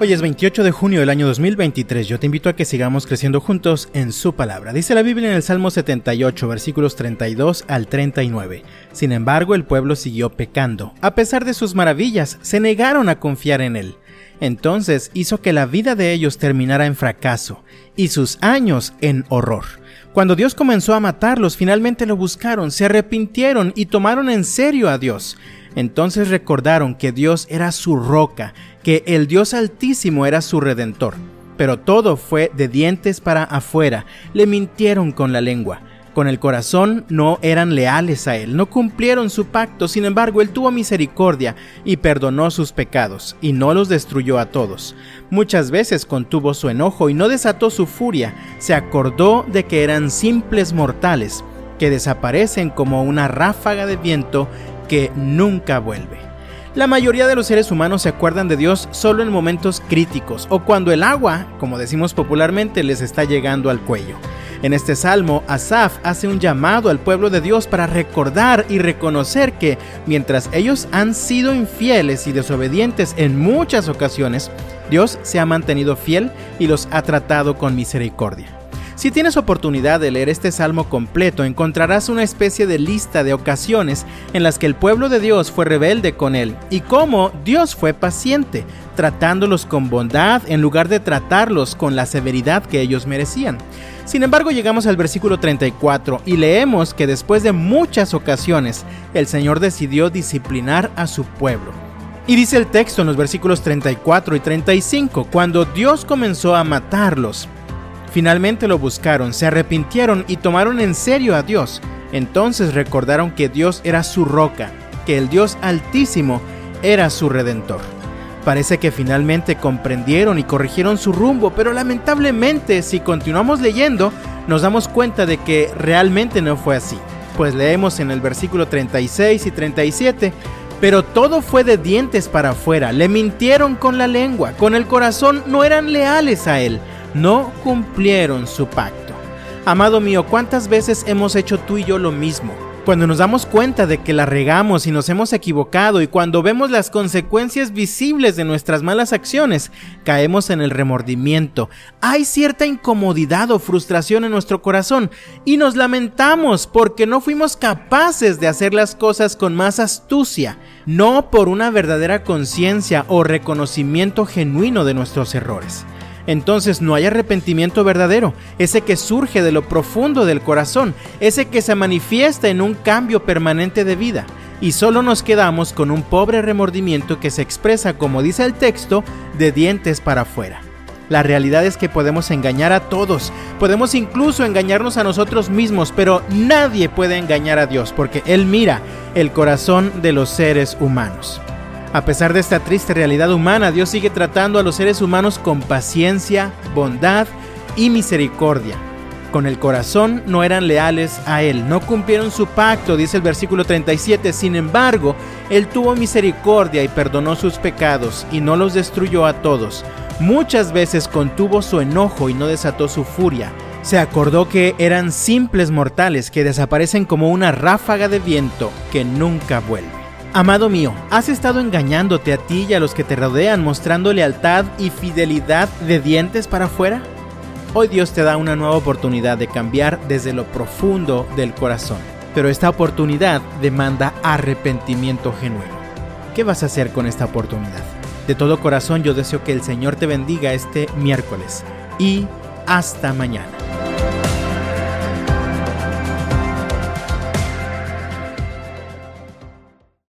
Hoy es 28 de junio del año 2023. Yo te invito a que sigamos creciendo juntos en su palabra. Dice la Biblia en el Salmo 78, versículos 32 al 39. Sin embargo, el pueblo siguió pecando. A pesar de sus maravillas, se negaron a confiar en él. Entonces hizo que la vida de ellos terminara en fracaso y sus años en horror. Cuando Dios comenzó a matarlos, finalmente lo buscaron, se arrepintieron y tomaron en serio a Dios. Entonces recordaron que Dios era su roca, que el Dios Altísimo era su redentor. Pero todo fue de dientes para afuera, le mintieron con la lengua. Con el corazón no eran leales a Él, no cumplieron su pacto, sin embargo Él tuvo misericordia y perdonó sus pecados, y no los destruyó a todos. Muchas veces contuvo su enojo y no desató su furia, se acordó de que eran simples mortales, que desaparecen como una ráfaga de viento que nunca vuelve. La mayoría de los seres humanos se acuerdan de Dios solo en momentos críticos o cuando el agua, como decimos popularmente, les está llegando al cuello. En este salmo, Asaf hace un llamado al pueblo de Dios para recordar y reconocer que, mientras ellos han sido infieles y desobedientes en muchas ocasiones, Dios se ha mantenido fiel y los ha tratado con misericordia. Si tienes oportunidad de leer este salmo completo, encontrarás una especie de lista de ocasiones en las que el pueblo de Dios fue rebelde con él y cómo Dios fue paciente, tratándolos con bondad en lugar de tratarlos con la severidad que ellos merecían. Sin embargo, llegamos al versículo 34 y leemos que después de muchas ocasiones, el Señor decidió disciplinar a su pueblo. Y dice el texto en los versículos 34 y 35, cuando Dios comenzó a matarlos, Finalmente lo buscaron, se arrepintieron y tomaron en serio a Dios. Entonces recordaron que Dios era su roca, que el Dios altísimo era su redentor. Parece que finalmente comprendieron y corrigieron su rumbo, pero lamentablemente si continuamos leyendo nos damos cuenta de que realmente no fue así. Pues leemos en el versículo 36 y 37, pero todo fue de dientes para afuera, le mintieron con la lengua, con el corazón no eran leales a él no cumplieron su pacto. Amado mío, ¿cuántas veces hemos hecho tú y yo lo mismo? Cuando nos damos cuenta de que la regamos y nos hemos equivocado y cuando vemos las consecuencias visibles de nuestras malas acciones, caemos en el remordimiento. Hay cierta incomodidad o frustración en nuestro corazón y nos lamentamos porque no fuimos capaces de hacer las cosas con más astucia, no por una verdadera conciencia o reconocimiento genuino de nuestros errores entonces no hay arrepentimiento verdadero, ese que surge de lo profundo del corazón, ese que se manifiesta en un cambio permanente de vida. Y solo nos quedamos con un pobre remordimiento que se expresa, como dice el texto, de dientes para afuera. La realidad es que podemos engañar a todos, podemos incluso engañarnos a nosotros mismos, pero nadie puede engañar a Dios porque Él mira el corazón de los seres humanos. A pesar de esta triste realidad humana, Dios sigue tratando a los seres humanos con paciencia, bondad y misericordia. Con el corazón no eran leales a Él, no cumplieron su pacto, dice el versículo 37. Sin embargo, Él tuvo misericordia y perdonó sus pecados y no los destruyó a todos. Muchas veces contuvo su enojo y no desató su furia. Se acordó que eran simples mortales que desaparecen como una ráfaga de viento que nunca vuelve. Amado mío, ¿has estado engañándote a ti y a los que te rodean mostrando lealtad y fidelidad de dientes para afuera? Hoy Dios te da una nueva oportunidad de cambiar desde lo profundo del corazón, pero esta oportunidad demanda arrepentimiento genuino. ¿Qué vas a hacer con esta oportunidad? De todo corazón yo deseo que el Señor te bendiga este miércoles y hasta mañana.